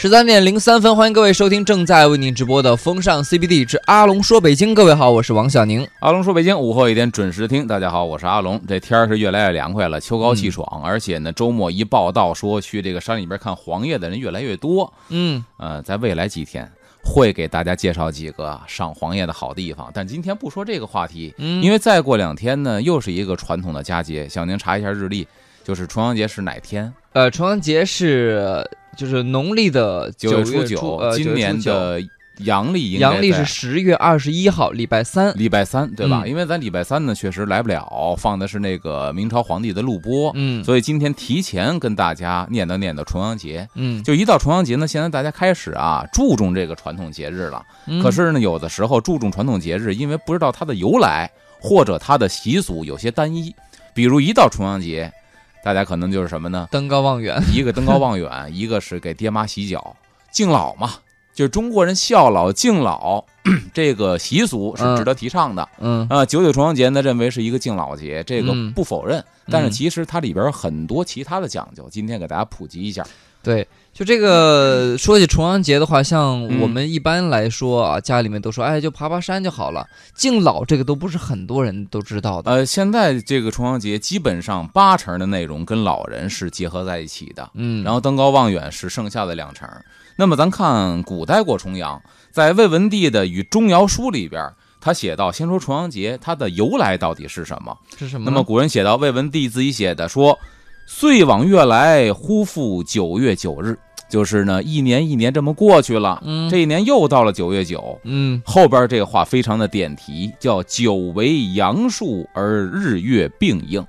十三点零三分，欢迎各位收听正在为您直播的风尚 CBD 之阿龙说北京。各位好，我是王小宁。阿龙说北京，午后一点准时听。大家好，我是阿龙。这天儿是越来越凉快了，秋高气爽，而且呢，周末一报道说去这个山里边看黄叶的人越来越多。嗯，呃，在未来几天会给大家介绍几个赏黄叶的好地方，但今天不说这个话题，嗯因为再过两天呢，又是一个传统的佳节。小宁查一下日历，就是重阳节是哪天？呃，重阳节是就是农历的九月初九，呃，今年的阳历应该阳历是十月二十一号，礼拜三。礼拜三，对吧？嗯因为咱礼拜三呢确实来不了，放的是那个明朝皇帝的录播，嗯所以今天提前跟大家念叨念叨重阳节。嗯，就一到重阳节呢，现在大家开始啊注重这个传统节日了。嗯可是呢，有的时候注重传统节日，因为不知道它的由来或者它的习俗有些单一。比如一到重阳节，大家可能就是什么呢？登高望远。一个登高望远，一个是给爹妈洗脚敬老嘛，就是中国人孝老敬老 这个习俗是值得提倡的。嗯啊，九九重阳节呢，认为是一个敬老节，这个嗯不否认。但是嗯其实它里边有很多其他的讲究，今天给大家普及一下。对，就这个说起重阳节的话，像嗯我们一般来说啊，家里面都说，哎，就爬爬山就好了。敬老这个都不是很多人都知道的。呃，现在这个重阳节基本上八成的内容跟老人是结合在一起的，嗯，然后登高望远是剩下的两成。那么咱看古代过重阳，在魏文帝的《与钟繇书》里边，他写到，先说重阳节它的由来到底是什么？是什么？那么古人写到，魏文帝自己写的说：“岁往月来，忽复九月九日。”就是呢，一年一年这么过去了，嗯。这一年又到了九月九。嗯。后边这个话非常的点题，叫“九为阳数而日月并应”，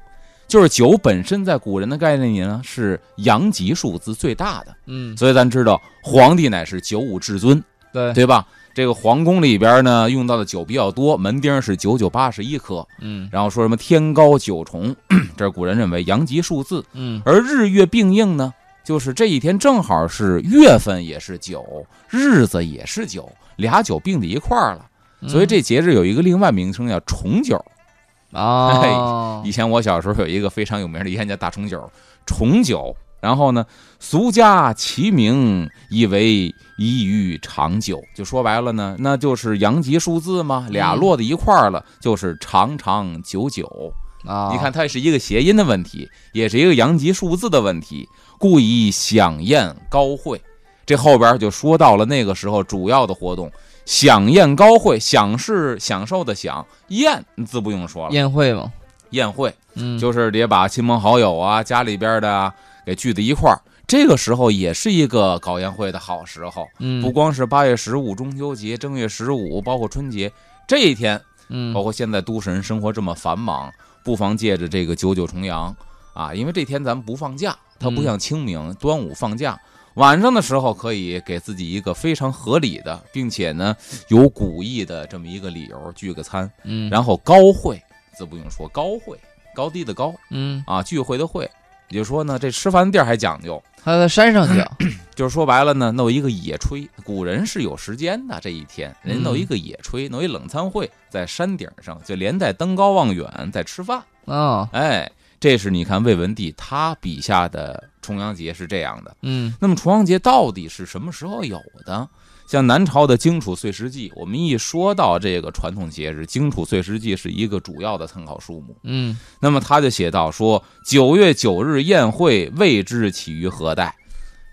就是九本身在古人的概念里呢是阳极数字最大的，嗯，所以咱知道皇帝乃是九五至尊，对，对吧？这个皇宫里边呢用到的酒比较多，门钉是九九八十一颗，嗯。然后说什么天高九重，这是古人认为阳极数字，嗯。而日月并应呢，就是这一天正好是月份也是九，日子也是九，俩九并在一块儿了。所以这节日有一个另外名称叫重九。啊，以前我小时候有一个非常有名的烟叫大重九，重九。然后呢，俗家其名以为宜于长久，就说白了呢，那就是阳极数字嘛，俩落在一块儿了，就是长长久久。啊，你看，它是一个谐音的问题，也是一个阳极数字的问题，故以享宴高会。这后边就说到了那个时候主要的活动，享宴高会，享是享受的享，宴自不用说了，宴会嘛，宴会嗯，就是得把亲朋好友啊、家里边的啊给聚在一块儿。这个时候也是一个搞宴会的好时候，嗯。不光是八月十五中秋节、正月十五，包括春节这一天，嗯。包括现在都市人生活这么繁忙，不妨借着这个九九重阳啊，因为这天咱们不放假，它不像清明、端午放假，晚上的时候可以给自己一个非常合理的，并且呢有古意的这么一个理由聚个餐，嗯，然后高会，自不用说高会，高低的高嗯，啊，聚会的会，也就是说呢，这吃饭的地儿还讲究。他在山上讲，就是说白了呢，弄一个野炊，古人是有时间的。这一天，人家弄嗯一个野炊，弄一冷餐会，在山顶上，就连带登高望远，在吃饭。啊，哎，这是你看魏文帝他笔下的重阳节是这样的。嗯那么重阳节到底是什么时候有的？像南朝的荆楚岁时记，我们一说到这个传统节日，荆楚岁时记是一个主要的参考书目。嗯那么他就写到说，九月九日宴会，未知起于何代。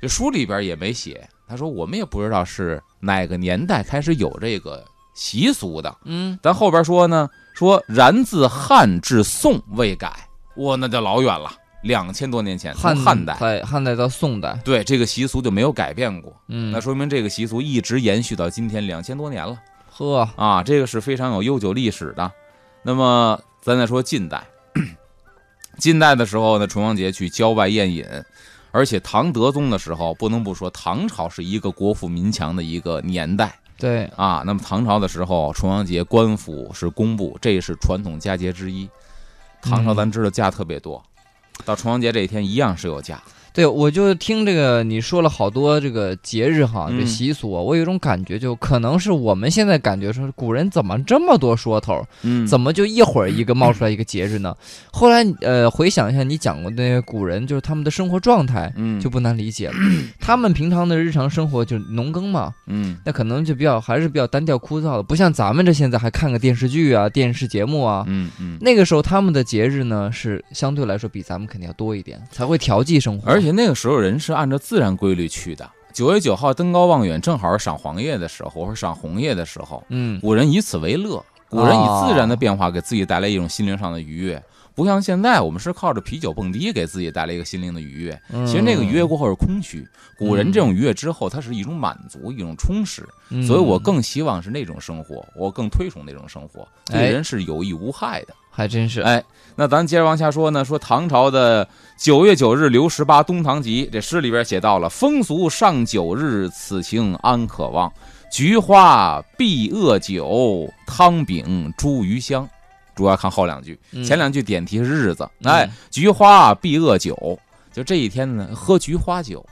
这书里边也没写，他说我们也不知道是哪个年代开始有这个习俗的。嗯咱后边说呢，说然自汉至宋未改，哇，那就老远了，两千多年前，从汉汉代，在汉代到宋代，对这个习俗就没有改变过。嗯，那说明这个习俗一直延续到今天两千多年了呵，啊，这个是非常有悠久历史的。那么咱再说近代，近代的时候呢，重阳节去郊外宴饮，而且唐德宗的时候，不能不说唐朝是一个国富民强的一个年代对，啊。那么唐朝的时候，重阳节官府是公布，这是传统佳节之一。唐朝嗯咱知道假特别多，到重阳节这一天一样是有假。对，我就听这个你说了好多这个节日哈，嗯这习俗啊，我有一种感觉，就可能是我们现在感觉说，古人怎么这么多说头，嗯，怎么就一会儿一个冒出来一个节日呢？后来呃，回想一下你讲过的那些古人，就是他们的生活状态。嗯就不难理解了，他们平常的日常生活就是农耕嘛，嗯那可能就比较还是比较单调枯燥的，不像咱们这现在还看个电视剧啊、电视节目啊。嗯嗯。那个时候他们的节日呢是相对来说比咱们肯定要多一点，才会调剂生活。而且那个时候人是按照自然规律去的。九月九号登高望远，正好是赏黄叶的时候，或者赏红叶的时候。嗯，古人以此为乐，古人以自然的变化给自己带来一种心灵上的愉悦，不像现在我们是靠着啤酒蹦迪给自己带来一个心灵的愉悦。嗯其实那个愉悦过后是空虚，古人这种愉悦之后，它是一种满足，一种充实。嗯，所以我更希望是那种生活，我更推崇那种生活，对哎人是有益无害的。还真是，哎，那咱接着往下说呢，说唐朝的九月九日刘十八《东堂集》这诗里边写到了“风俗上九日，此情安可忘？菊花碧萼酒，汤饼茱萸香。”主要看后两句，嗯前两句点题是日子，嗯哎，菊花碧萼酒，就这一天呢，喝菊花酒，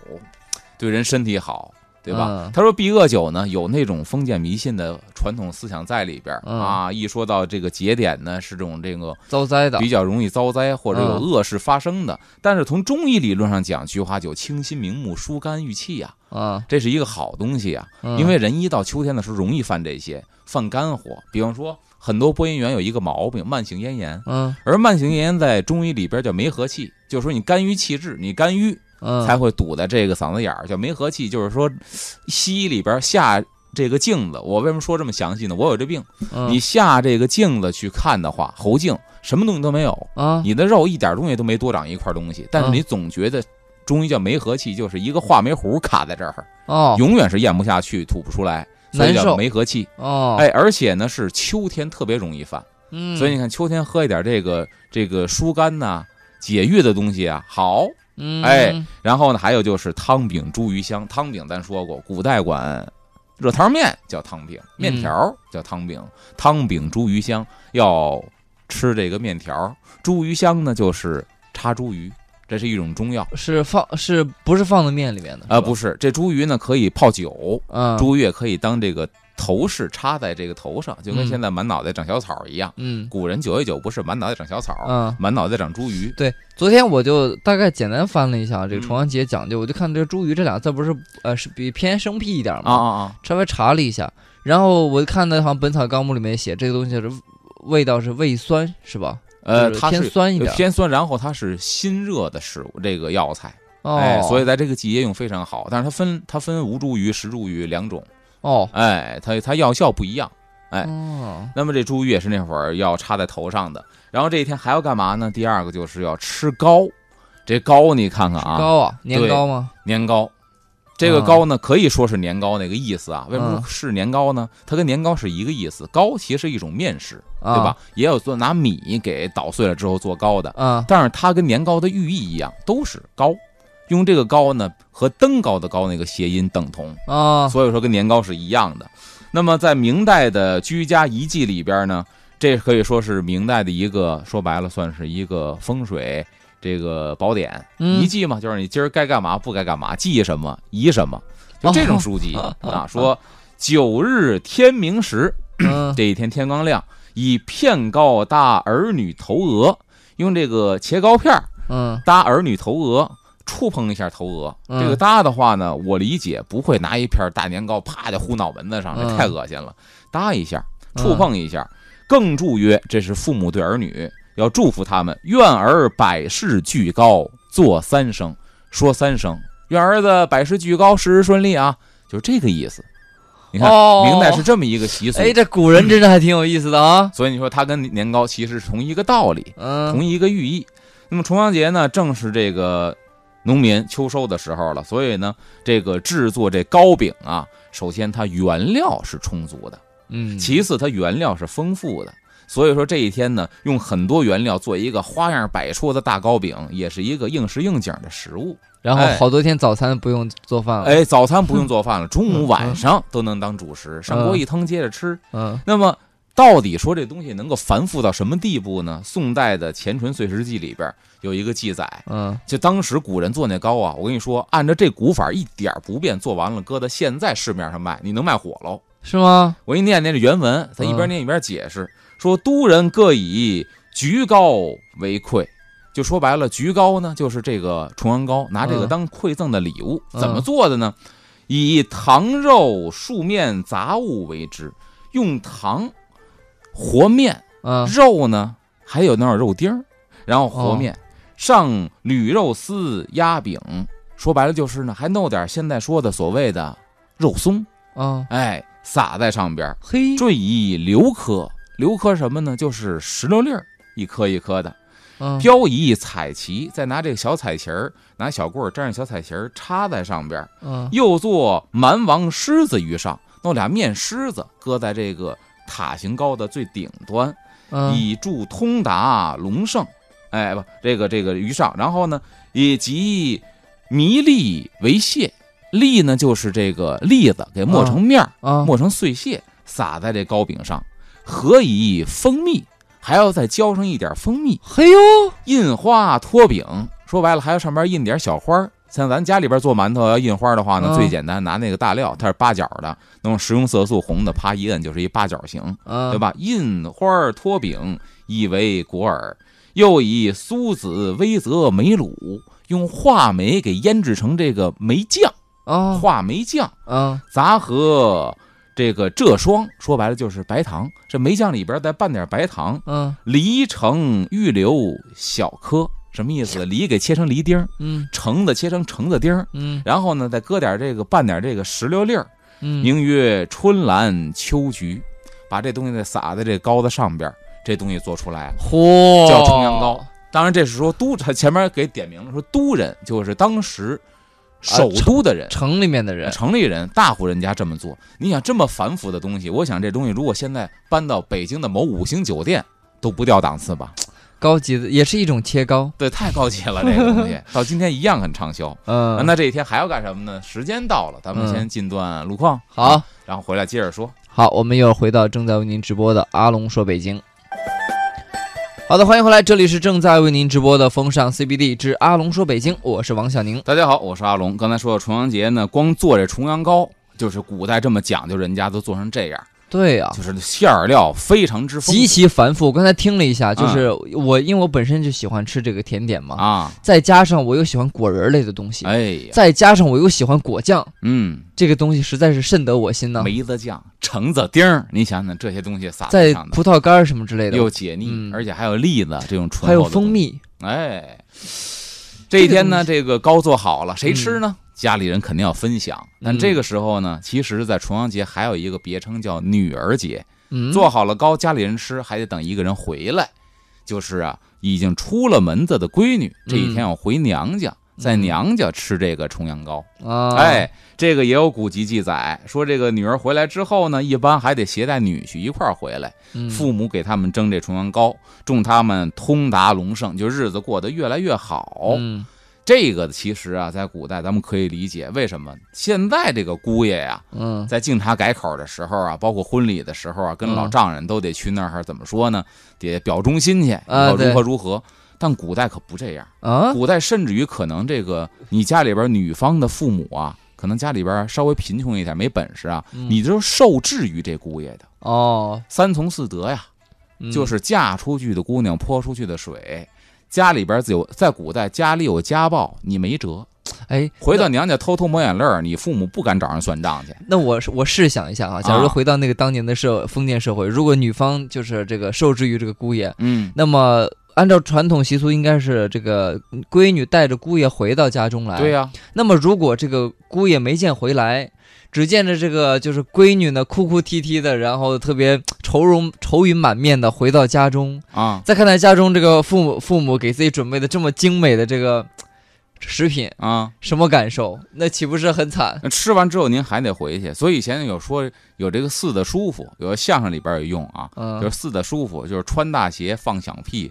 对人身体好。对吧嗯？他说避恶酒呢，有那种封建迷信的传统思想在里边啊。一说到这个节点呢，是这种这个遭灾的比较容易遭灾或者有嗯恶事发生的。但是从中医理论上讲，菊花酒清心明目、疏肝郁气呀、啊，这是一个好东西呀、嗯因为人一到秋天的时候容易犯这些，犯肝火。比方说，很多播音员有一个毛病，慢性咽炎。嗯而慢性咽炎在中医里边叫梅核气，就是说你肝郁气滞，你肝郁嗯，才会堵在这个嗓子眼儿，叫梅核气。就是说，西医里边下这个镜子，我为什么说这么详细呢？我有这病，嗯你下这个镜子去看的话，喉镜什么东西都没有，啊，你的肉一点东西都没多长一块东西，但是嗯你总觉得中医叫梅核气，就是一个话梅壶卡在这儿，哦永远是咽不下去，吐不出来，所以叫梅核气。哦，哎，而且呢是秋天特别容易犯，嗯，所以你看秋天喝一点这个这个疏肝呐、解郁的东西啊，好。嗯，哎然后呢，还有就是汤饼茱萸香，汤饼咱说过，古代管热汤面叫汤饼，面条叫汤饼，汤饼茱萸香要吃这个面条，茱萸香呢就是插茱萸，这是一种中药。是放是不是放在面里面的？啊，不是是，这茱萸呢可以泡酒，茱萸也可以当这个头饰插在这个头上，就跟嗯现在满脑袋长小草一样。嗯古人九月九不是满脑袋长小草，嗯，满脑袋长茱萸。对，昨天我就大概简单翻了一下这个嗯重阳节讲究，我就看这“茱萸”这俩字不是呃是比偏生僻一点啊嘛，啊啊！稍微查了一下，然后我就看到好像《本草纲目》里面写这个东西是味道是胃酸是吧？呃，它是偏酸一点偏酸，然后它是辛热的食物，这个药材，哦，哎，所以在这个季节用非常好。但是它分它分无茱萸、石茱萸两种，哦哎，它它药效不一样。哎哦那么这茱萸也是那会儿要插在头上的。然后这一天还要干嘛呢？第二个就是要吃糕，这糕你看看啊，糕啊年糕吗？年糕。这个糕呢，可以说是年糕那个意思啊。为什么是年糕呢？它跟年糕是一个意思。糕其实是一种面食，啊对吧？也有做拿米给捣碎了之后做糕的。嗯但是它跟年糕的寓意一样，都是糕。用这个糕呢，和登高的高那个谐音等同，啊所以说跟年糕是一样的。那么在明代的居家遗迹里边呢，这可以说是明代的一个说白了算是一个风水这个宝典。嗯遗迹嘛，就是你今儿该干嘛不该干嘛，记什么遗什么，就这种书籍哦啊。说九日天明时，嗯这一天天刚亮，以片糕搭儿女头额，用这个切糕片儿嗯搭儿女头额，触碰一下头额。嗯这个搭的话呢，我理解不会拿一片大年糕啪就糊脑门子上，这嗯太恶心了。搭一下，触碰一下，更祝曰：这是父母对儿女要祝福他们，愿儿百事俱高，做三声，说三声，愿儿子百事俱高，事事顺利啊，就是这个意思。你看，哦明代是这么一个习俗。哎，这古人真的还挺有意思的啊。所以你说它跟年糕其实是同一个道理，嗯同一个寓意。那么重阳节呢，正是这个农民秋收的时候了，所以呢，这个制作这糕饼啊，首先它原料是充足的，嗯，其次它原料是丰富的。所以说这一天呢，用很多原料做一个花样百出的大糕饼，也是一个应时应景的食物。然后哎好多天早餐不用做饭了。哎，早餐不用做饭了，中午晚上都能当主食，上锅一腾接着吃。嗯那么到底说这东西能够繁复到什么地步呢？宋代的《前纯碎石记》里边有一个记载，嗯就当时古人做那糕啊，我跟你说，按照这古法一点不变，做完了搁到现在市面上卖，你能卖火喽。是吗？我给你念念这原文，他一边嗯念一边解释，说都人各以橘糕为馈，就说白了，橘糕呢就是这个重阳糕，拿这个嗯当馈赠的礼物。嗯怎么做的呢？以糖肉、树面杂物为之，用糖和面，嗯肉呢还有那种肉丁儿，然后和面，上铝肉丝鸭饼，说白了就是呢，还弄点现在说的所谓的肉松，啊，哎，撒在上边儿，嘿，缀以榴颗，榴颗什么呢？就是石榴粒儿，一颗一颗的，嗯标以彩旗，再拿这个小彩旗儿，拿小棍儿粘上小彩旗儿插在上边儿，嗯又做蛮王狮子于上，弄俩面狮子搁在这个塔形糕的最顶端，嗯以助通达隆盛。哎，不，这个这个于上，然后呢，以及迷粒为屑，粒呢就是这个栗子，给磨成面儿，啊，磨成碎屑，撒在这糕饼上，何以蜂蜜，还要再浇上一点蜂蜜，嘿呦，印花托饼。说白了，还要上边印点小花儿。像咱家里边做馒头要印花的话呢，嗯最简单，拿那个大料，它是八角的，弄食用色素红的，啪一摁就是一八角形，嗯对？吧？印花托饼，以为果耳。又以苏子、微泽、梅卤，用话梅给腌制成这个梅酱，啊话梅酱。啊杂和这个蔗霜，说白了就是白糖。这梅酱里边再拌点白糖，嗯梨橙预留小颗，什么意思？梨给切成梨丁儿，嗯橙子切成橙子丁儿，嗯然后呢再搁点这个拌点这个石榴粒儿，嗯，名曰春兰秋菊，把这东西再撒在这糕子上边，这东西做出来了。嚯，叫重阳糕。当然，这是说都，他前面给点名了，说都人就是当时首都的人，城里面的人，城里人、大户人家这么做，你想这么繁复的东西，我想这东西如果现在搬到北京的某五星酒店，都不掉档次吧？高级的也是一种切糕。对，太高级了，这个东西 到今天一样很畅销。嗯，那这一天还要干什么呢？时间到了，咱们嗯先进段路况，好，然后回来接着说。好，我们又回到正在为您直播的阿龙说北京。好的，欢迎回来，这里是正在为您直播的风尚 CBD 之阿龙说北京，我是王小宁。大家好，我是阿龙。刚才说到重阳节呢，光做这重阳糕，就是古代这么讲究，人家都做成这样，对呀、就是馅儿料非常之丰极其繁复。我刚才听了一下，就是我因为我本身就喜欢吃这个甜点嘛，啊！再加上我又喜欢果仁类的东西，哎呀，再加上我又喜欢果酱，嗯，这个东西实在是甚得我心呢。梅子酱、橙子丁儿，你想想这些东西撒在，葡萄干儿什么之类的，又解腻，嗯而且还有栗子这种醇厚的还有。蜂蜜，哎，这一天呢，这这个糕做好了，谁吃呢？家里人肯定要分享。但嗯这个时候呢，其实，在重阳节还有一个别称叫女儿节。嗯，做好了糕，家里人吃，还得等一个人回来。就是啊，已经出了门子的闺女，这一天要回娘家，在嗯娘家吃这个重阳糕。啊，哎，这个也有古籍记载，说这个女儿回来之后呢，一般还得携带女婿一块儿回来，嗯父母给他们蒸这重阳糕，祝他们通达隆盛，就日子过得越来越好。嗯这个其实啊，在古代咱们可以理解，为什么现在这个姑爷呀、嗯。在敬茶改口的时候啊，包括婚礼的时候啊，跟老嗯。丈人都得去那儿，怎么说呢？得表忠心去，如何如何。但古代可不这样，啊，古代甚至于可能这个你家里边女方的父母啊，可能家里边稍微贫穷一点，没本事啊，嗯。你就受制于这姑爷的。哦，三从四德呀，嗯。就是嫁出去的姑娘泼出去的水。家里边有在古代家里有家暴，你没辙。哎，回到娘家偷偷抹眼泪儿，你父母不敢找人算账去。那我我试想一下啊，假如啊回到那个当年的社封建社会，如果女方就是这个受制于这个姑爷，嗯，那么按照传统习俗，应该是这个闺女带着姑爷回到家中来。对、呀、那么如果这个姑爷没见回来，只见着这个就是闺女呢哭哭啼啼的，然后特别愁容愁云满面的回到家中，啊再看到家中这个父母父母给自己准备的这么精美的这个食品，啊！什么感受？那岂不是很惨？吃完之后您还得回去，所以以前有说有这个四的舒服，有个相声里边有用啊，就是嗯四的舒服，就是穿大鞋放响屁，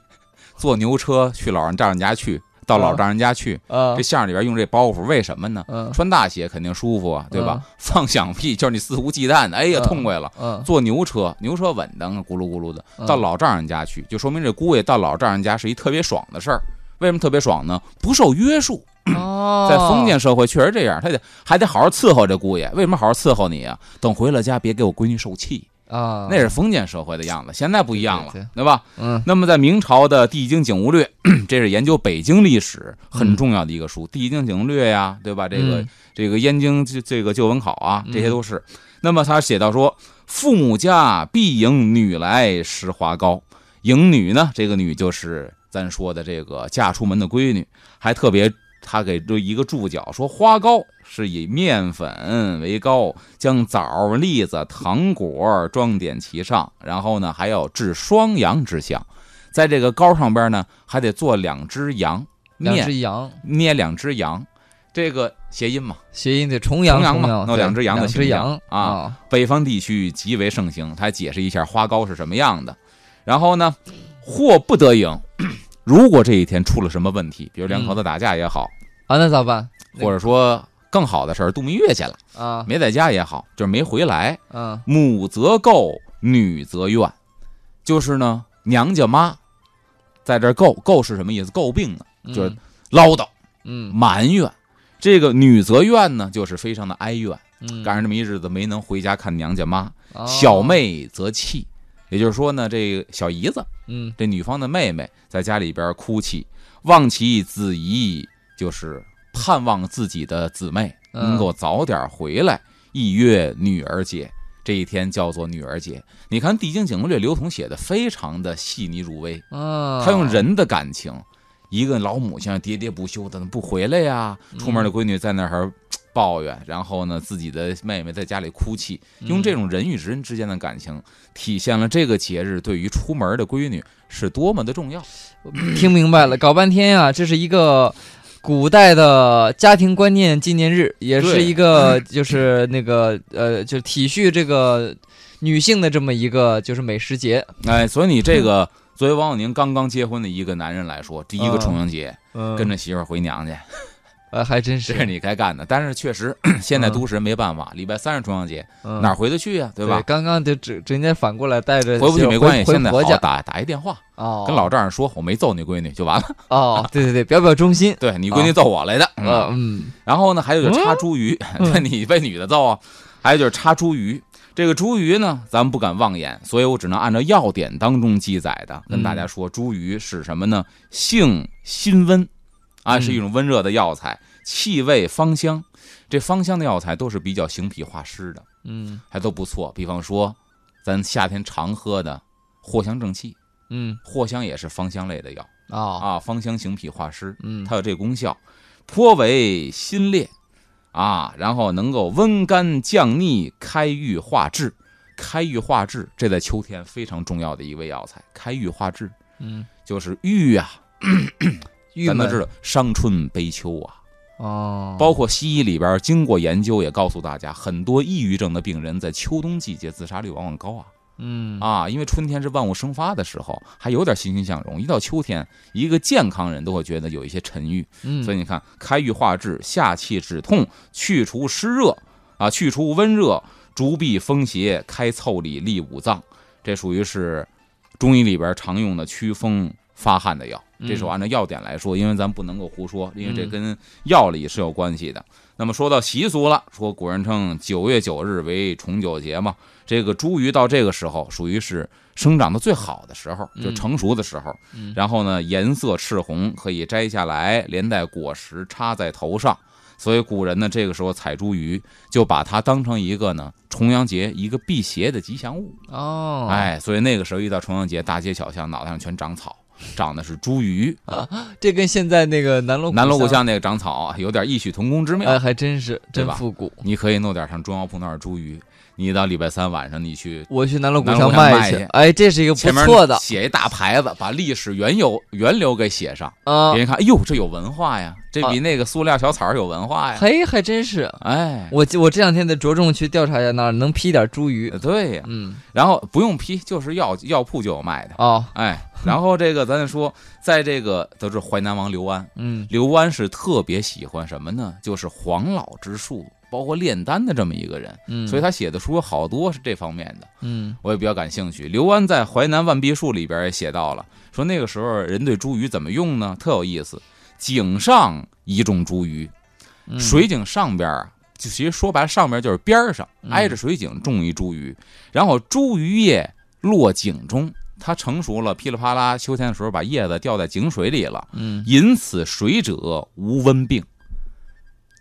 坐牛车去老人丈人家去，到老丈人家去，啊这相声里边用这包袱，为什么呢？嗯穿大鞋肯定舒服啊，对吧？放响屁 就是你肆无忌惮的，哎呀，嗯痛快了。嗯坐牛车，牛车稳当，咕噜咕噜的，嗯到老丈人家去，就说明这姑爷到老丈人家是一特别爽的事儿。为什么特别爽呢？不受约束，哦，在封建社会确实这样，他得还得好好伺候这姑爷。为什么好好伺候你啊？等回了家别给我闺女受气，啊，那是封建社会的样子。现在不一样了对吧？嗯那么在明朝的《地经景物略》，这是研究北京历史很重要的一个书，地经景物略》呀，对吧？这个、嗯这个燕京这这个旧文考啊，嗯这些都是。那么他写到说，父母家必迎女来食花糕，迎女呢，这个女就是咱说的这个嫁出门的闺女，还特别他给这一个注脚说，花糕是以面粉为糕，将枣、栗子、糖果装点其上，然后呢还要置双羊之相，在这个糕上边呢还得做两只羊，两只羊，捏两只羊，这个谐音嘛。谐音得重阳重阳嘛阳，弄两只羊的两只形象羊啊，北方地区极为盛行。他解释一下花糕是什么样的。然后呢，祸不得赢，如果这一天出了什么问题，比如两口子打架也好，啊，那咋办？或者说更好的事儿度蜜月去了，啊，没在家也好，就是没回来，嗯。母则垢，女则怨，就是呢，娘家妈在这儿诟诟是什么意思？诟病呢，嗯。就是唠叨、嗯。埋怨。这个女则怨呢，就是非常的哀怨。嗯，赶上这么一日子没能回家看娘家妈，哦。小，妹则气，也就是说呢，这个小姨子，嗯。这女方的妹妹在家里边哭泣，望其子姨，就是盼望自己的姊妹嗯能够早点回来，一月女儿节。这一天叫做女儿节。你看《地经景略》刘同写的非常的细腻入微，啊，他用人的感情，一个老母亲喋喋不休的不回来呀，出门的闺女在那儿抱怨，然后呢，自己的妹妹在家里哭泣，用这种人与人之间的感情，体现了这个节日对于出门的闺女是多么的重要。听明白了，搞半天呀、这是一个古代的家庭观念纪念日，也是一个就是那个呃，就体恤这个女性的这么一个就是美食节。哎，所以你这个作为王永宁刚刚结婚的一个男人来说，第一个嗯。重阳节嗯。跟着媳妇儿回娘家，呃还真是，这是你该干的。但是确实，现在都市人没办法，礼拜三是重阳节，嗯哪儿回得去呀？对吧？刚刚就直直接反过来带着回不去没关系，现在回家好打打一电话，哦，跟老丈人说我没揍你闺女就完了。哦，对对对，表表忠心。对你闺女揍我来的。呃嗯嗯然后呢，还有就是插茱萸，那 你被女的揍啊。还有就是插茱萸，这个茱萸呢，咱们不敢妄言，所以我只能按照药典当中记载的跟大家说，茱萸是什么呢？性辛温，啊，嗯是一种温热的药材，气味芳香。这芳香的药材都是比较行脾化湿的，嗯还都不错。比方说，咱夏天常喝的藿香正气，嗯藿香也是芳香类的药哦啊，芳香行脾化湿。嗯它有这个功效，颇为辛烈啊，然后能够温肝降逆、开郁化滞。开郁化滞，这在秋天非常重要的一味药材。开郁化滞嗯，就是郁啊，郁闷咱都知道伤春悲秋啊。哦，包括西医里边经过研究也告诉大家，很多抑郁症的病人在秋冬季节自杀率往往高啊嗯啊，因为春天是万物生发的时候，还有点欣欣向荣。一到秋天，一个健康人都会觉得有一些沉郁。嗯，所以你看，开郁化滞，下气止痛，去除湿热啊，去除温热，逐痹风邪，开腠理，利五脏。这属于是中医里边常用的祛风发汗的药。这是我按照药典来说，因为咱不能够胡说，因为这嗯跟药理是有关系的。那么说到习俗了，说古人称九月九日为重九节嘛，这个茱萸到这个时候属于是生长的最好的时候，就嗯成熟的时候。嗯然后呢，颜色赤红，可以摘下来，连带果实插在头上。所以古人呢，这个时候采茱萸，就把它当成一个呢重阳节一个辟邪的吉祥物。哦，哎，所以那个时候一到重阳节，大街小巷脑袋上全长草，长的是茱萸啊。这跟现在那个南锣南锣鼓巷那个长草啊，有点异曲同工之妙。哎，还真是真复古。你可以弄点像中药铺那儿茱萸，你到礼拜三晚上你去我去南锣鼓巷卖去，哎，这是一个不错的写一大牌子，把历史原由源流给写上，啊别，人看，哎呦，这有文化呀，这比那个塑料小草儿有文化呀。嘿，还真是。哎，我我这两天得着重去调查一下那儿能批点茱萸。对呀，嗯，然后不用批，就是药药铺就有卖的。哦，哎，然后这个咱就说，在这个都是淮南王刘安，嗯刘安是特别喜欢什么呢？就是黄老之术，包括炼丹的这么一个人，嗯，所以他写的书有好多是这方面的，嗯我也比较感兴趣。刘安在《淮南万秘术》里边也写到了，说那个时候人对茱萸怎么用呢？特有意思，井上一种茱萸，嗯水井上边啊，就其实说白了，上边就是边儿上嗯挨着水井种一茱萸，然后茱萸叶落井中，它成熟了，噼里啪啦，秋天的时候把叶子掉在井水里了，嗯饮此水者无温病。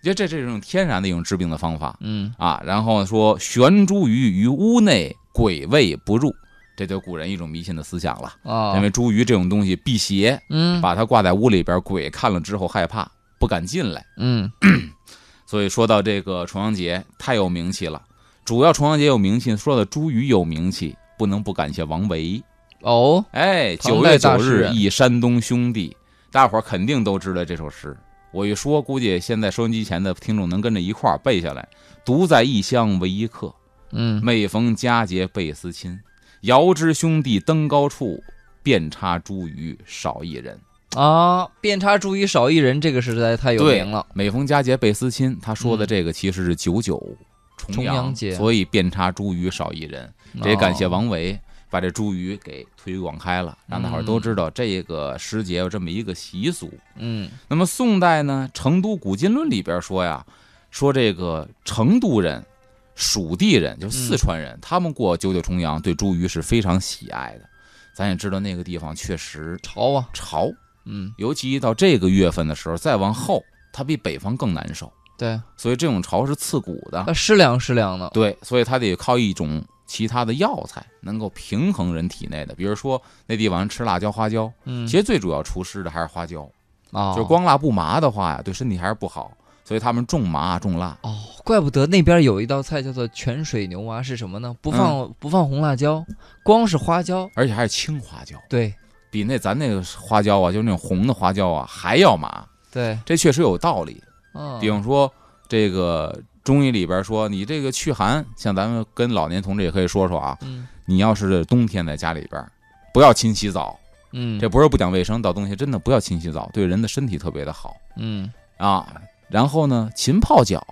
就这这是一种天然的一种治病的方法嗯啊。然后说悬茱萸于屋内，鬼未不入，这就古人一种迷信的思想了，啊，认为茱萸这种东西辟邪，嗯把它挂在屋里边，鬼看了之后害怕，不敢进来。嗯 所以说到这个重阳节太有名气了，主要重阳节有名气，说到茱萸有名气，不能不感谢王维。哦，哎，九月九日忆山东兄弟，大伙儿肯定都知道这首诗。我一说，估计现在收音机前的听众能跟着一块儿背下来。独在异乡为异客，嗯每逢佳节倍思亲。遥知兄弟登高处，遍插茱萸少一人。啊，遍插茱萸少一人，这个实在太有名了。每逢佳节倍思亲，他说的嗯这个其实是九九重重阳节所以遍插茱萸少一人。这也感谢哦王维把这茱萸给推广开了，让大伙儿都知道这个时节有这么一个习俗。嗯。那么宋代呢，《成都古今论》里边说呀，说这个成都人、蜀地人，就是四川人，他们过九九重阳对茱萸是非常喜爱的。咱也知道那个地方确实潮啊，潮，嗯。尤其到这个月份的时候，再往后，它比北方更难受，对，所以这种潮是刺骨的。它湿凉湿凉的。对，所以它得靠一种其他的药材能够平衡人体内的，比如说那地方吃辣椒、花椒，嗯其实最主要除湿的还是花椒，啊，就是光辣不麻的话呀，对身体还是不好。所以他们重麻重辣，哦，怪不得那边有一道菜叫做泉水牛蛙，是什么呢？不放、不放红辣椒，光是花椒。而且还是青花椒，对比那咱那个花椒啊，就是那种红的花椒啊还要麻。对，这确实有道理。嗯，比方说，这个中医里边说，你这个祛寒，像咱们跟老年同志也可以说说啊，嗯。你要是冬天在家里边，不要勤洗澡，嗯，这不是不讲卫生，到冬天真的不要勤洗澡，对人的身体特别的好。嗯。啊。然后呢，勤泡脚，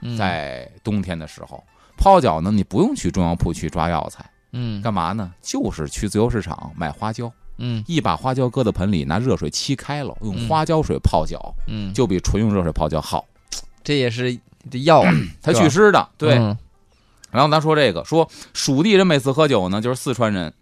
嗯。在冬天的时候泡脚呢，你不用去中药铺去抓药材，嗯。干嘛呢？就是去自由市场买花椒，嗯一把花椒搁在盆里，拿热水沏开了，用嗯花椒水泡脚，嗯，就比纯用热水泡脚好，这也是这药啊，它祛湿的。对，嗯然后咱说这个，说蜀地人每次喝酒呢，就是四川人，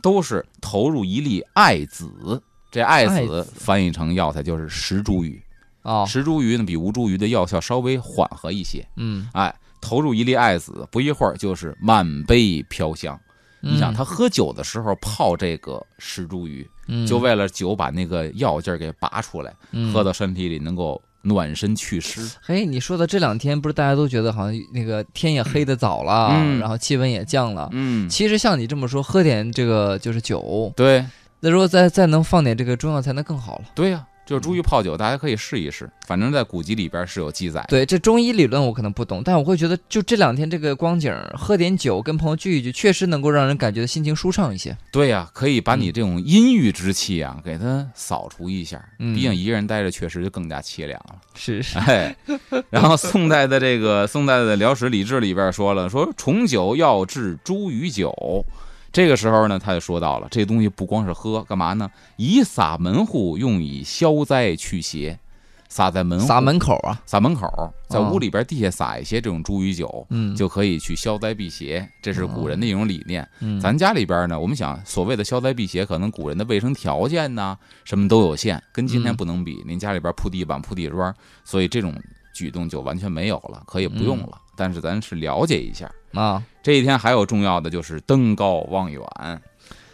都是投入一粒艾子。这艾子翻译成药材就是石茱萸，哦，石茱萸呢比吴茱萸的药效稍微缓和一些。嗯，哎，投入一粒艾子，不一会儿就是满杯飘香。你想嗯他喝酒的时候泡这个石茱萸，嗯就为了酒把那个药劲儿给拔出来，嗯喝到身体里能够暖身祛湿。嘿，你说的这两天不是大家都觉得好像那个天也黑的早了，嗯然后气温也降了。嗯，其实像你这么说，喝点这个就是酒，对那如果再再能放点这个中药材，那更好了。对呀、就是茱萸泡酒，大家可以试一试。反正在古籍里边是有记载的。对，这中医理论我可能不懂，但我会觉得就这两天这个光景，喝点酒，跟朋友聚一聚，确实能够让人感觉心情舒畅一些。对呀、可以把你这种阴郁之气啊，给它扫除一下。嗯毕竟一个人待着确实就更加凄凉了。是是，哎，然后宋代的这个宋代的《辽史礼制》里边说了，说重酒要治茱萸酒。这个时候呢，他就说到了，这东西不光是喝，干嘛呢？以撒门户，用以消灾去邪。撒在门户撒门口啊，撒门口，在哦屋里边地下撒一些这种茱萸酒，嗯，就可以去消灾避邪。这是古人的一种理念。嗯咱家里边呢，我们想所谓的消灾避邪，可能古人的卫生条件呐，什么都有限，跟今天嗯不能比。您家里边铺地板、铺地砖，所以这种举动就完全没有了，可以不用了。但是咱是了解一下，啊，这一天还有重要的就是登高望远。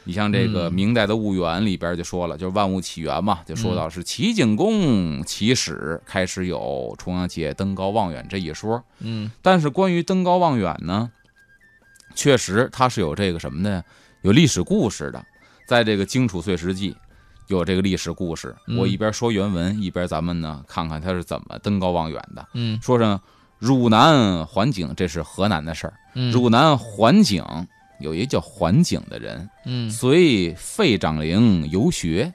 你像这个嗯明代的《物源》里边就说了，就是万物起源嘛，就说到是齐景公起始开始有重阳节登高望远这一说。嗯但是关于登高望远呢，确实它是有这个什么呢？有历史故事的。在这个《荆楚岁时记》，有这个历史故事。嗯我一边说原文，一边咱们呢看看他是怎么登高望远的。嗯说上汝南环景，这是河南的事儿。嗯。汝南环景有一个叫环景的人，嗯，随费长陵游学。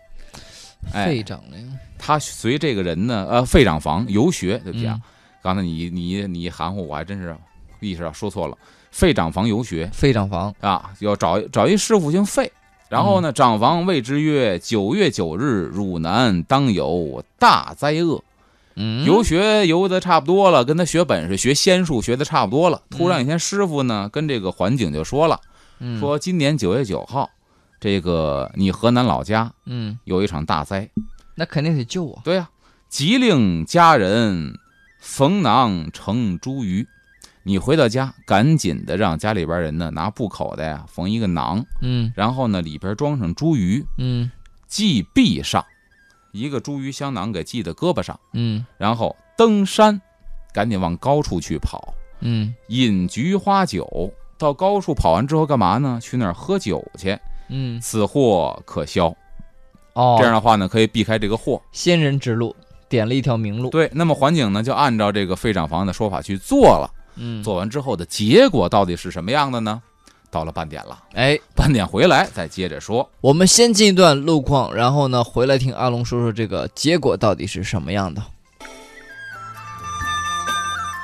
哎费长陵，他随这个人呢，呃，费长房游学，对不起啊，嗯。刚才你你你含糊，我还真是意识到说错了。费长房游学。费长房，啊，要找找一师傅姓费，然后呢，长房谓之曰：“九月九日，汝南当有大灾厄。”嗯，游学游的差不多了，跟他学本事、学仙术学的差不多了。突然有一天，师傅呢跟这个环景就说了，嗯说今年九月九号，这个你河南老家嗯，有一场大灾。那肯定得救我，对呀、急令家人缝囊盛茱萸。你回到家，赶紧的让家里边人呢拿布口袋啊缝一个囊，嗯然后呢里边装上茱萸，嗯系臂上，一个茱萸香囊给系在胳膊上，嗯然后登山，赶紧往高处去跑，嗯饮菊花酒。到高处跑完之后干嘛呢？去那儿喝酒去，嗯，此祸可消。哦，这样的话呢，可以避开这个祸。仙人指路，点了一条明路，对，那么环景呢就按照这个费长房的说法去做了。嗯，做完之后的结果到底是什么样的呢？到了半点了，哎，半点回来再接着说。我们先进一段路况，然后呢，回来听阿龙说说这个结果到底是什么样的。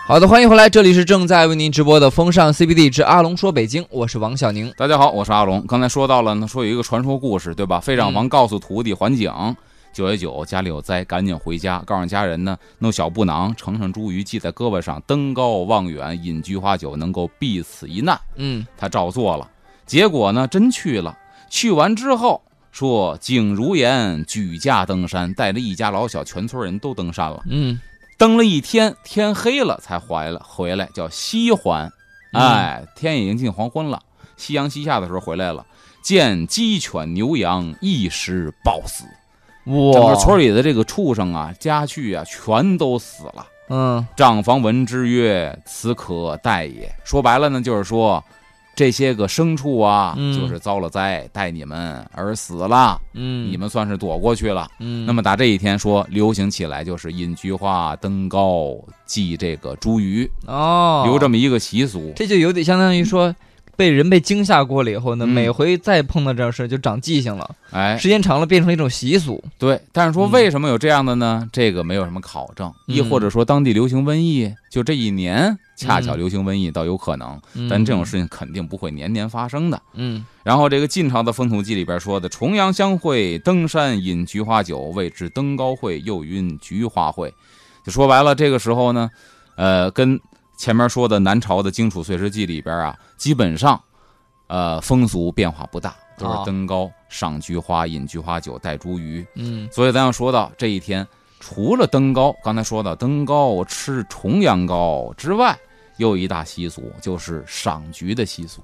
好的，欢迎回来，这里是正在为您直播的风尚 CBD 之阿龙说北京，我是王小宁。大家好，我是阿龙。刚才说到了呢，说有一个传说故事，对吧？费长王告诉徒弟环景，九月九家里有灾，赶紧回家，告诉家人呢，弄小布囊盛盛茱萸，系在胳膊上，登高望远，饮菊花酒，能够避此一难。嗯他照做了，结果呢，真去了。去完之后说，景如言举家登山，带着一家老小，全村人都登山了。嗯登了一天，天黑了才回来，回来叫西还。嗯哎，天已经近黄昏了，夕阳西下的时候回来了，见鸡犬牛羊一时暴死，哇，整个村里的这个畜生啊、家畜啊，全都死了。嗯账房闻之曰：“此可待也。”说白了呢，就是说这些个牲畜啊，嗯就是遭了灾，待你们而死了，嗯，你们算是躲过去了。嗯，那么打这一天说流行起来，就是饮菊花登高祭这个茱萸，哦，有这么一个习俗。这就有点相当于说。被人被惊吓过了以后呢，嗯每回再碰到这种事就长记性了，哎，时间长了变成了一种习俗。对，但是说嗯为什么有这样的呢？这个没有什么考证，亦嗯或者说当地流行瘟疫，就这一年恰巧流行瘟疫，倒有可能。嗯但这种事情肯定不会年年发生的。嗯然后这个晋朝的风土记里边说的，重阳相会，登山饮菊花酒，谓之登高会，又云菊花会。就说白了，这个时候呢，呃，跟前面说的南朝的荆楚岁时记里边啊，基本上，呃，风俗变化不大，都啊是登高、赏菊花、饮菊花酒、带茱萸。嗯所以咱要说到这一天，除了登高，刚才说到登高吃重阳糕之外，又一大习俗，就是赏菊的习俗。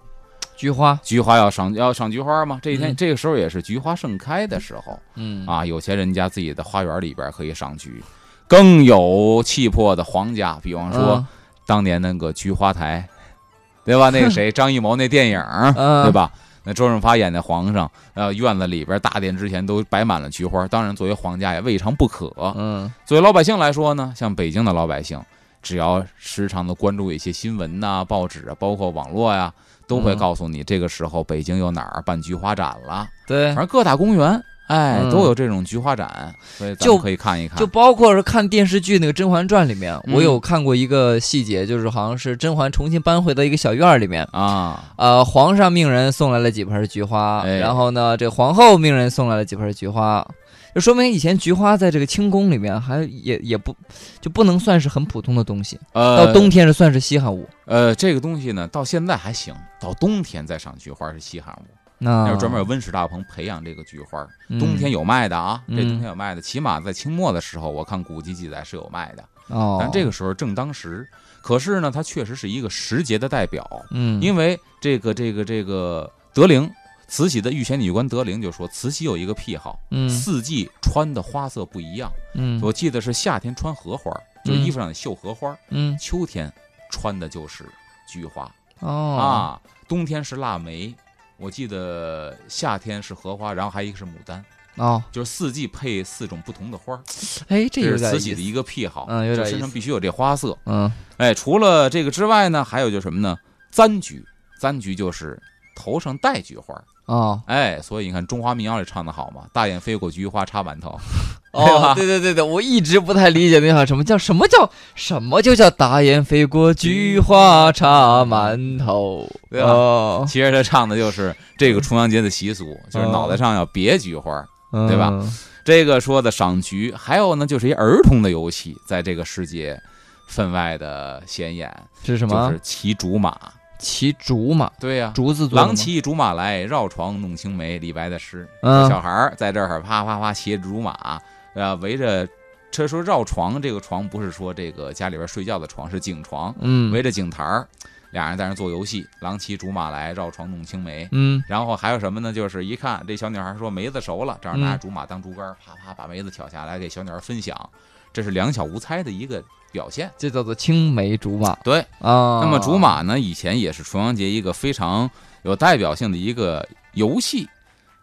菊花，菊花要赏要赏菊花吗，这一天、嗯这个时候也是菊花盛开的时候嗯啊。有钱人家自己的花园里边可以赏菊，更有气魄的皇家，比方说、嗯当年那个菊花台，对吧？那个谁 张艺谋那电影，嗯对吧？那周润发演的皇上，呃，院子里边大殿之前都摆满了菊花。当然，作为皇家也未尝不可。嗯作为老百姓来说呢，像北京的老百姓，只要时常的关注一些新闻呐、报纸啊，包括网络呀、都会嗯告诉你这个时候北京有哪儿办菊花展了。对反，正各大公园，哎，嗯都有这种菊花展，所以咱就们可以看一看。就包括是看电视剧那个《甄嬛传》里面，嗯我有看过一个细节，就是好像是甄嬛重新搬回到一个小院儿里面，啊，呃，皇上命人送来了几盆菊花，哎然后呢，这皇后命人送来了几盆菊花，就说明以前菊花在这个清宫里面还也也不就不能算是很普通的东西，呃，到冬天是算是稀罕物。呃，这个东西呢，到现在还行，到冬天再赏菊花是稀罕物。那那是专门有温室大棚培养这个菊花，嗯冬天有卖的啊，嗯这冬天有卖的，起码在清末的时候，我看古籍记载是有卖的。哦，但这个时候正当时，可是呢，它确实是一个时节的代表，嗯，因为这个这个这个德龄，慈禧的御前女官德龄就说，慈禧有一个癖好，嗯四季穿的花色不一样。嗯我记得是夏天穿荷花，就衣服上得绣荷花；嗯秋天穿的就是菊花哦啊，冬天是腊梅。我记得夏天是荷花，然后还有一个是牡丹。哦，就是四季配四种不同的花儿，哎，这是慈禧的一个癖好，嗯有点身上必须有这花色。嗯哎，除了这个之外呢，还有就是什么呢？簪菊，簪菊就是头上戴菊花啊。哦。哎，所以你看中华民谣里唱的好嘛，“大雁飞过菊花插满头 ”，对吧？哦，对对对对，我一直不太理解那叫什么叫什么叫什么就叫大雁飞过菊花插满头，对吧？哦。其实他唱的就是这个重阳节的习俗，就是脑袋上要别菊花儿。对吧？嗯这个说的赏菊，还有呢，就是一儿童的游戏，在这个世界分外的显眼，是什么？就是？骑竹马。骑竹马，对呀、竹子做郎骑竹马来，绕床弄青梅。李白的诗，嗯小孩儿在这儿啪啪啪骑着竹马，呃，围着。这说绕床，这个床不是说这个家里边睡觉的床，是井床，嗯围着井台儿，俩人在那做游戏。郎骑竹马来，绕床弄青梅。嗯然后还有什么呢？就是一看这小女孩说梅子熟了，正好拿着嗯竹马当竹竿，啪啪把梅子挑下来给小女孩分享，这是两小无猜的一个表现。这叫做青梅竹马对，啊。那么竹马呢，以前也是重阳节一个非常有代表性的一个游戏。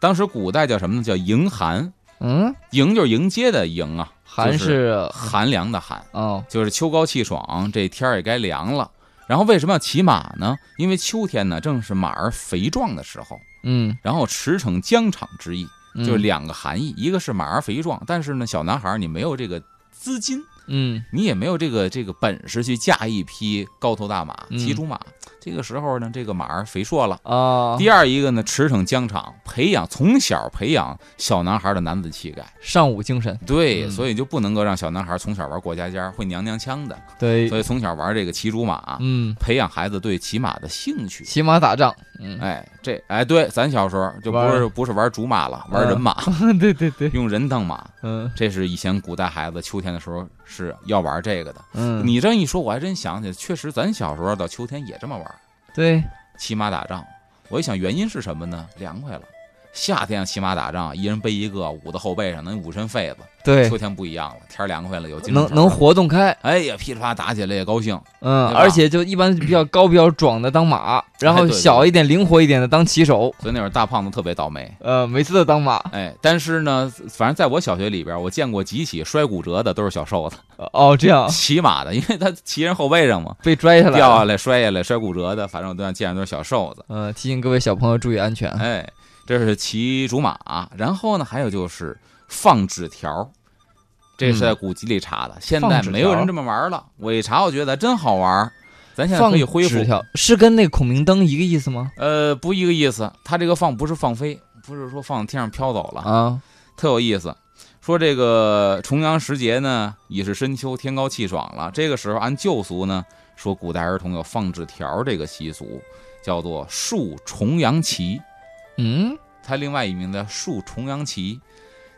当时古代叫什么呢？叫迎寒。嗯，迎就是迎接的迎啊，寒是寒凉的寒，哦就是秋高气爽，这天儿也该凉了。然后为什么要骑马呢？因为秋天呢正是马儿肥壮的时候，嗯，然后驰骋疆场之意。嗯就是两个含义，一个是马儿肥壮，但是呢，小男孩你没有这个资金，嗯。你也没有这个这个本事去驾一匹高头大马，嗯。骑竹马。这个时候呢，这个马儿肥硕了。啊，第二一个呢，驰骋疆场，培养从小培养小男孩的男子气概。尚武精神，对，嗯。所以就不能够让小男孩从小玩过家家，会娘娘腔的。对。所，以从小玩这个骑竹马，嗯，培养孩子对骑马的兴趣。骑马打仗，嗯，哎，这哎，对，咱小时候就不是不是玩竹马了，玩人马，对对对，用人当马。嗯。这是以前古代孩子秋天的时候是要玩这个的。嗯，你这一说，我还真想起来，确实咱小时候到秋天也这么玩，对，骑马打仗。我一想，原因是什么呢？凉快了。夏天骑马打仗，一人背一个，捂在后背上，能捂身痱子。对秋，天不一样了，天凉快了，有精神能能。活动开，哎呀，噼里啪啦打起来也高兴。嗯，而且就一般比较高比较壮的当马，然后小一点灵活一点的当骑手，所以那会儿大胖子特别倒霉。呃，每次都当马，哎，但是呢，反正在我小学里边，我见过几起摔骨折的都是小瘦子，哦，这样骑马的，因为他骑人后背上嘛，被拽下来，掉下来、摔下来、摔骨折的，反正我都见着都是小瘦子。嗯，提醒各位小朋友注意安全，哎，这是骑竹马，然后呢，还有就是放纸条，这是在古籍里查的，现在没有人这么玩了。我一查，我觉得真好玩，咱现在放可以恢复纸。条是跟那孔明灯一个意思吗？呃，不一个意思，他这个放不是放飞，不是说放天上飘走了，啊，特有意思。说这个重阳时节呢，已是深秋，天高气爽了。这个时候按旧俗呢，说古代儿童有放纸条这个习俗，叫做竖重阳旗。嗯，他另外一名的竖重阳旗，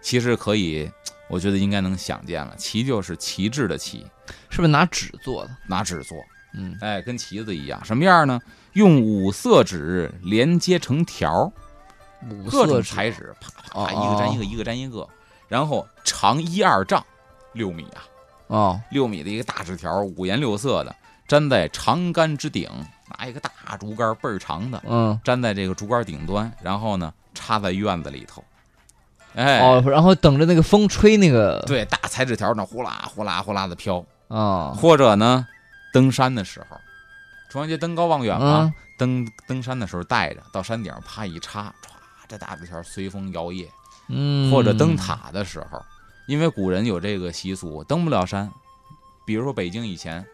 其实可以，我觉得应该能想见了。旗就是旗帜的旗，是不是拿纸做的？拿纸做，嗯，哎，跟旗子一样。什么样呢？用五色纸连接成条，五各种色纸啪啪啪，哦一个粘一个，一个粘一个，然后长一二丈，六米啊，哦，六米的一个大纸条，五颜六色的，粘在长杆之顶，拿一个大竹竿倍儿长的，嗯，粘在这个竹竿顶端，然后呢插在院子里头。哎，哦，然后等着那个风吹那个，对，大彩纸条那呼啦呼啦呼啦的飘，啊，或者呢，登山的时候，重阳节登高望远嘛，嗯登登山的时候带着到山顶啪一插，歘，这大纸条随风摇曳。嗯，或者登，塔的时候，因为古人有这个习俗，登不了山，比如说北京以前，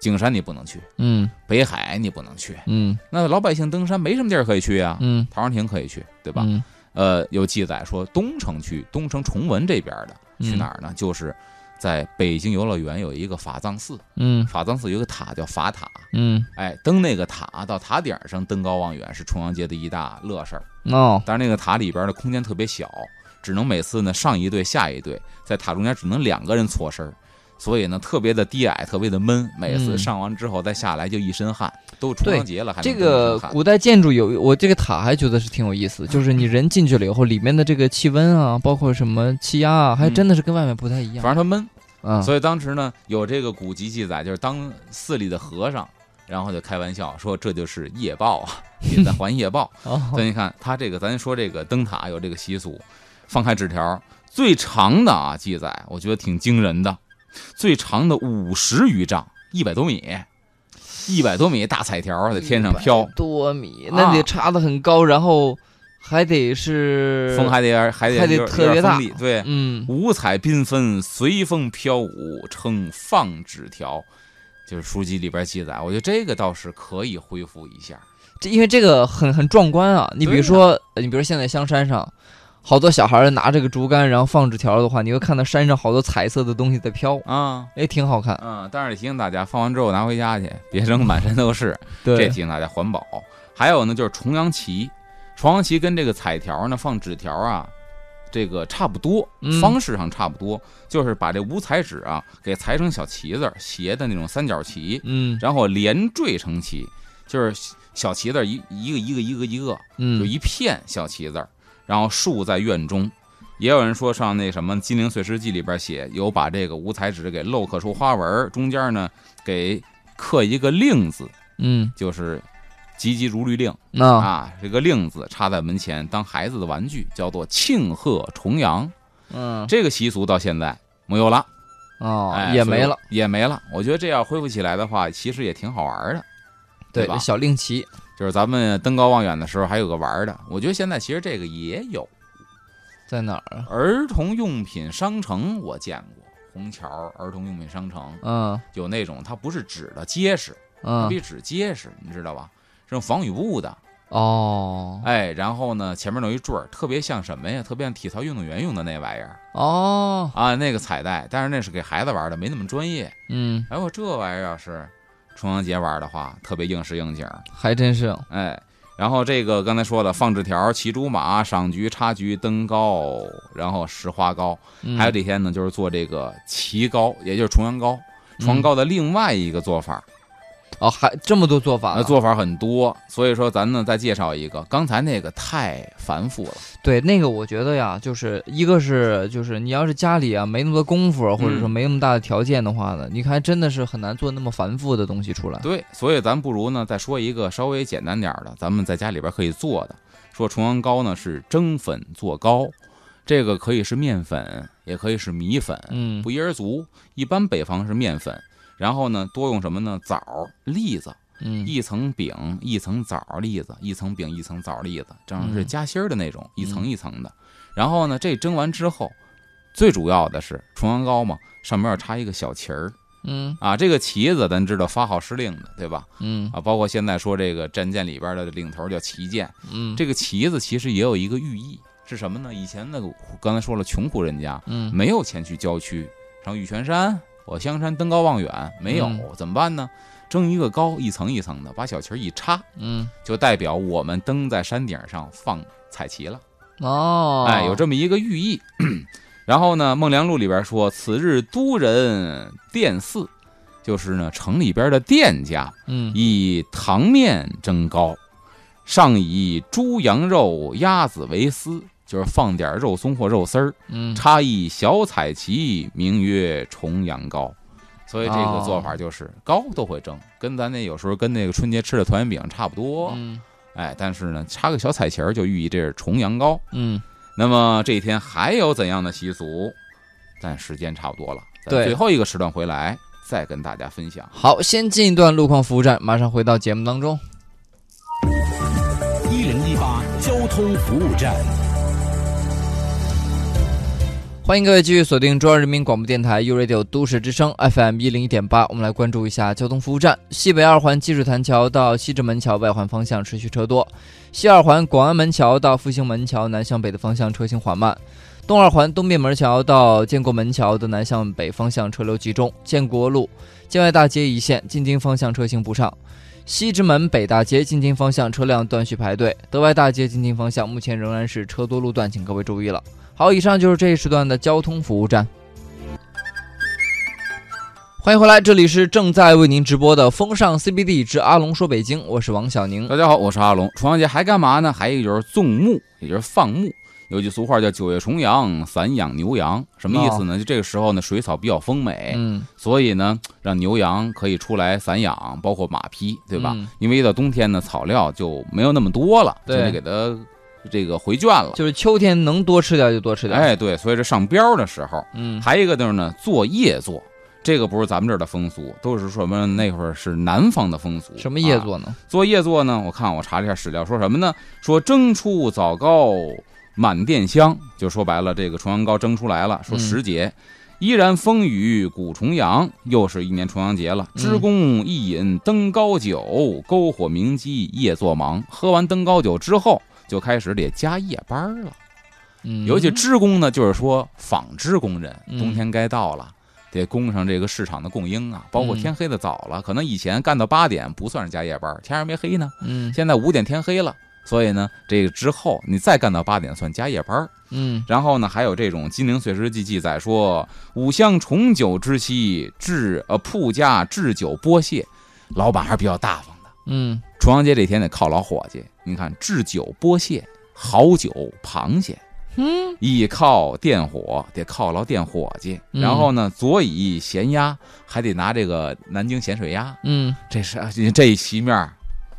景山你不能去，嗯。北海你不能去，嗯。那老百姓登山没什么地儿可以去啊，嗯，陶然亭可以去，对吧？嗯。呃，有记载说东城区东城崇文这边的去嗯哪儿呢？就是在北京游乐园有一个法藏寺，嗯。法藏寺有个塔叫法塔，嗯，哎，登那个塔到塔顶上登高望远是重阳节的一大乐事儿。哦，但是那个塔里边的空间特别小，只能每次呢上一队下一队，在塔中间只能两个人错身儿，所以呢特别的低矮，特别的闷。每次嗯上完之后再下来就一身汗，都重阳节了还这个古代建筑有我这个塔还觉得是挺有意思，就是你人进去了以后，里面的这个气温啊，包括什么气压啊，还嗯真的是跟外面不太一样。反正它闷，啊，所以当时呢有这个古籍记载，就是当寺里的和尚。然后就开玩笑说：“这就是夜报啊，也在还夜报。”哦所以你看，他这个咱说这个灯塔有这个习俗，放开纸条，最长的啊记载，我觉得挺惊人的，最长的五十余丈，一百多米，一百多米大彩条在天上飘，多米，啊那得插的很高，然后还得是风还得还得还得特别大对，嗯，五彩缤纷，随风飘舞，称放纸条。就是书籍里边记载，我觉得这个倒是可以恢复一下。这因为这个很很壮观啊！你比如说，呃你比如现在香山上，好多小孩儿拿这个竹竿，然后放纸条的话，你会看到山上好多彩色的东西在飘，啊，哎，挺好看。嗯，但是得提醒大家，放完之后拿回家去，别扔满山都是。对。这提，醒大家环保。还有呢，就是重阳旗，重阳旗跟这个彩条呢，放纸条啊，这个差不多嗯，方式上差不多，就是把这五彩纸啊给裁成小旗子儿，斜的那种三角旗，嗯。然后连缀成旗，就是小旗子儿一一个一个一个一个，就嗯，一片小旗子儿，然后竖在院中。也有人说上那什么《金陵岁时记》里边写，有把这个五彩纸给镂刻出花纹，中间呢给刻一个令字，嗯，就是急急如律令那啊，这个令字插在门前当孩子的玩具，叫做庆贺重阳。嗯这个习俗到现在没有了，哦哎，也没了。也没了。我觉得这要恢复起来的话，其实也挺好玩的。对吧小令旗，就是咱们登高望远的时候还有个玩的，我觉得现在其实这个也有在哪儿啊？儿童用品商城，我见过虹桥儿童用品商城嗯有那种它不是纸的结实，它嗯比纸结实，你知道吧？是用防雨布的，哦哎，然后呢，前面弄一坠儿，特别像什么呀？特别像体操运动员用的那玩意儿哦，啊，那个彩带。但是那是给孩子玩的，没那么专业。嗯，哎，我这玩意儿要是重阳节玩的话，特别应时应景。还真是。哎，然后这个刚才说了，放纸条、骑竹马、赏菊、插菊、登高，然后拾花糕。嗯还有这些呢，就是做这个旗糕，也就是重阳糕。重阳糕的另外一个做法，哦，还这么多做法呢，那做法很多，所以说咱呢再介绍一个。刚才那个太繁复了。对那个，我觉得呀，就是一个是就是你要是家里啊没那么多功夫，或者说嗯没那么大的条件的话呢，你看真的是很难做那么繁复的东西出来。对，所以咱不如呢再说一个稍微简单点儿的，咱们在家里边可以做的。说重阳糕呢是蒸粉做糕，这个可以是面粉，也可以是米粉，嗯不一而足。一般北方是面粉，然后呢多用什么呢？枣儿、栗子，嗯一层饼一层枣儿栗子，一层饼一层枣儿栗子，正好是嗯夹心儿的那种，一层一层的。然后呢，这蒸完之后，最主要的是重阳糕嘛，上面要插一个小旗儿嗯啊。这个旗子咱知道发号施令的，对吧？嗯啊，包括现在说这个战舰里边的领头叫旗舰，嗯，这个旗子其实也有一个寓意，是什么呢？以前那个刚才说了，穷苦人家嗯没有钱去郊区，上玉泉山、我香山登高望远，没有、嗯怎么办呢？蒸一个糕，一层一层的，把小旗儿一插，嗯就代表我们登在山顶上放彩旗了。哦，哎，有这么一个寓意。然后呢，《孟良录》里边说，此日都人店肆，就是呢城里边的店家嗯以糖面蒸糕，上以猪羊肉、鸭子为丝，就是放点肉松或肉丝儿，嗯插一小彩旗，名曰重阳糕。所以这个做法就是糕都会蒸，跟咱那有时候跟那个春节吃的团圆饼差不多。嗯哎，但是呢，插个小彩旗儿就寓意这是重阳糕。嗯那么这一天还有怎样的习俗？但时间差不多了，咱对最后一个时段回来再跟大家分享。好，先进一段路况服务站，马上回到节目当中。一零一八交通服务站。欢迎各位继续锁定中央人民广播电台 u Radio 都市之声 FM 一零一点八，我们来关注一下交通服务站。西北二环积水潭桥到西直门桥外环方向持续车多，西二环广安门桥到复兴门桥南向北的方向车行缓慢，东二环东便门桥到建国门桥的南向北方向车流集中，建国路建外大街一线进京方向车行不畅。西直门北大街进京方向车辆断续排队，德外大街进京方向目前仍然是车多路段，请各位注意了。好，以上就是这一时段的交通服务站。欢迎回来，这里是正在为您直播的风尚 CBD 之阿龙说北京，我是王小宁。大家好，我是阿龙。重阳节还干嘛呢？还有一个就是纵牧，也就是放牧。有句俗话叫“九月重阳，散养牛羊”，什么意思呢？就这个时候呢，水草比较丰美，嗯所以呢，让牛羊可以出来散养，包括马匹，对吧？嗯因为一到冬天呢，草料就没有那么多了，就对得给它这个回卷了。就是秋天能多吃点就多吃点。，哎，对，所以这上膘的时候，嗯，还有一个就是呢，做夜做，这个不是咱们这儿的风俗，都是说什么那会儿是南方的风俗。什么夜啊做呢？做夜做呢？我看我查了一下史料，说什么呢？说蒸出枣糕满店香，就说白了，这个重阳糕蒸出来了。说嗯时节。依然风雨鼓重阳，又是一年重阳节了。知公一饮登高酒，篝火明鸡夜作忙。喝完登高酒之后，就开始得加夜班了。嗯，尤其织工呢，就是说纺织工人，嗯冬天该到了，得供上这个市场的供应啊。包括嗯天黑的早了，可能以前干到八点不算是加夜班，天还没黑呢。嗯现在五点天黑了，所以呢，这个之后你再干到八点算加夜班。嗯然后呢，还有这种《金陵岁时记》记载说，五香重酒之夕，置呃铺家置酒剥蟹，老板还是比较大方的。嗯重阳节这天得犒劳伙计，你看置酒拨蟹，好酒螃蟹。嗯倚靠电火，得犒劳电伙计。然后呢，佐以咸鸭，还得拿这个南京咸水鸭，嗯，这是这席面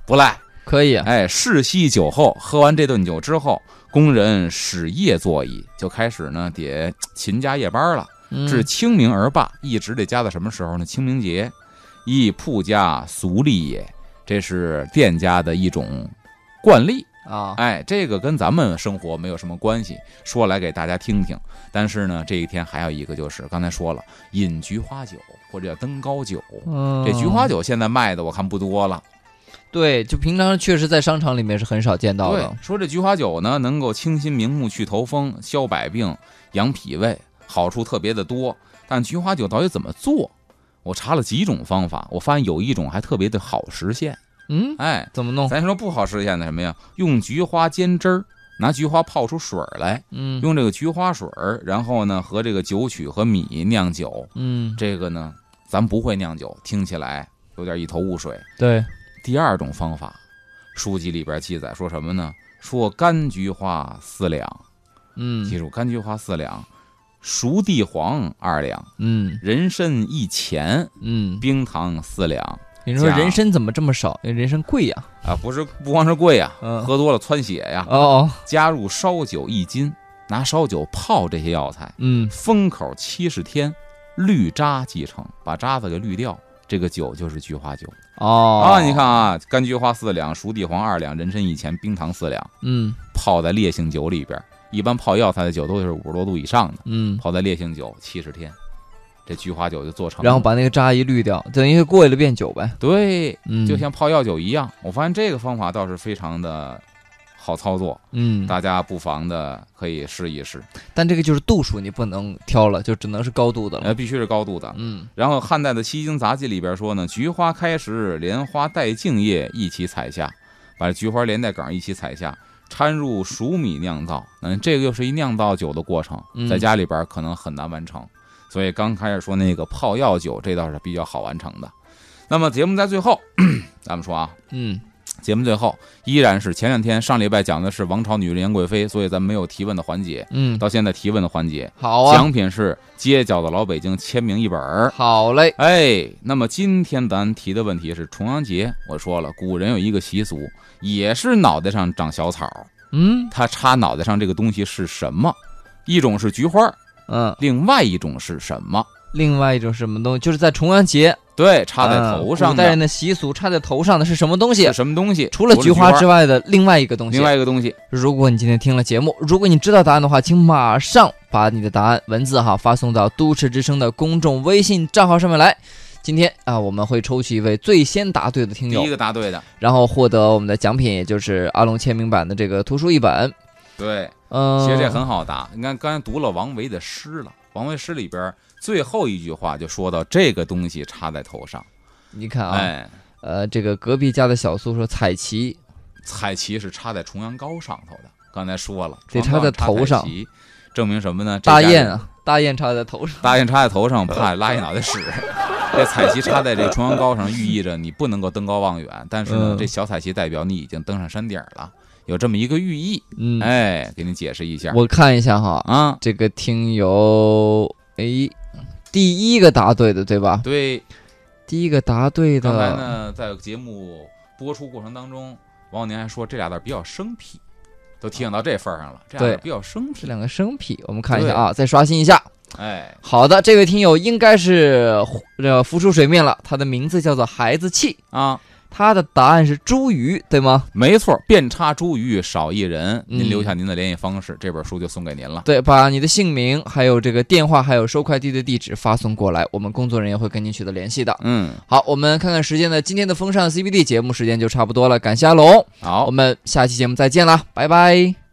不赖。可以。哎，世袭酒后，喝完这顿酒之后，工人始夜坐椅，就开始呢得勤加夜班了，至清明而罢，一直得加到什么时候呢？清明节，亦铺家俗例也，这是店家的一种惯例。啊，哎，这个跟咱们生活没有什么关系，说来给大家听听。但是呢，这一天还有一个就是刚才说了，饮菊花酒或者叫登高酒。嗯，这菊花酒现在卖的我看不多了。对，就平常确实在商场里面是很少见到对的。，说这菊花酒呢，能够清心明目、去头风、消百病、养脾胃，好处特别的多。但菊花酒到底怎么做？我查了几种方法，我发现有一种还特别的好实现。嗯，哎，怎么弄？咱说不好实现的什么呀？用菊花煎汁儿，拿菊花泡出水儿来，嗯用这个菊花水儿，然后呢和这个酒曲和米酿酒。嗯，这个呢，咱不会酿酒，听起来有点一头雾水。对，第二种方法，书籍里边记载说什么呢？说干菊花四两，嗯记住干菊花四两，熟地黄二两，嗯人参一钱，嗯，冰糖四两。你说人参怎么这么少？人参贵呀。啊，不是不光是贵呀，嗯喝多了窜血呀。哦，加入烧酒一斤，拿烧酒泡这些药材，嗯封口七十天，滤渣即成，把渣子给滤掉，这个酒就是菊花酒哦啊！你看，啊，干菊花四两，熟地黄二两，人参一钱，冰糖四两，嗯泡在烈性酒里边。一般泡药材的酒都是五十多度以上的，嗯，泡在烈性酒七十天，这菊花酒就做成了。然后把那个渣一滤掉，等于过一了变酒呗。对，嗯，就像泡药酒一样。我发现这个方法倒是非常的好操作，嗯，大家不妨的可以试一试。但这个就是度数你不能挑了，就只能是高度的呃，了。必须是高度的。嗯然后汉代的《西京杂记》里边说呢，菊花开时，莲花带茎叶一起采下，把菊花连带梗一起采下，掺入熟米酿造。嗯，这个又是一酿造酒的过程嗯，在家里边可能很难完成。所以刚开始说那个泡药酒，这倒是比较好完成的。那么节目在最后，咱们说啊，嗯节目最后依然是前两天上礼拜讲的是王朝女人杨贵妃，所以咱没有提问的环节，嗯，到现在提问的环节，好啊，奖品是街角的老北京签名一本儿。好嘞。哎，那么今天咱提的问题是重阳节。我说了，古人有一个习俗，也是脑袋上长小草，嗯他插脑袋上这个东西是什么？一种是菊花，嗯，另外一种是什么？另外一种什么东西，就是在重阳节对，插在嗯头上的古代人的习俗，插在头上的是什么东西是？什么东西？除了菊花之外的另外一个东西。另外一个东西，如果你今天听了节目，如果你知道答案的话，请马上把你的答案文字哈发送到都市之声的公众微信账号上面来。今天啊，我们会抽取一位最先答对的听友第一，个答对的，然后获得我们的奖品，也就是阿龙签名版的这个图书一本。对，嗯，其实这很好答。你看，刚才读了王维的诗了，王维诗里边最后一句话就说到这个东西插在头上，你看啊，哎，呃，这个隔壁家的小苏说彩旗，彩旗是插在重阳糕上头的。刚才说了，得插在头上证明什么呢？大雁啊，大雁插在头上。大雁插在头上，怕拉一脑袋屎。这彩旗插在这个重阳糕上，寓意着你不能够登高望远。但是呢，嗯这小彩旗代表你已经登上山顶了，有这么一个寓意。嗯，哎，给你解释一下我看一下哈，啊。这个听友，哎，第一个答对的对吧？对，第一个答对的刚才，呢，在节目播出过程当中，王小年还说这俩字儿比较生僻。都提醒到这份儿上了，这比较生僻。这两个生僻，我们看一下啊，再刷新一下。哎，好的，这位听友应该是呃浮出水面了，他的名字叫做孩子气，啊，他的答案是茱萸，对吗？没错，遍插茱萸少一人。嗯您留下您的联系方式，这本书就送给您了。对，把你的姓名、还有这个电话、还有收快递的地址发送过来，我们工作人员会跟您取得联系的。嗯，好，我们看看时间呢，今天的风尚 CBD 节目时间就差不多了，感谢阿龙，好我，们下期节目再见啦，拜拜。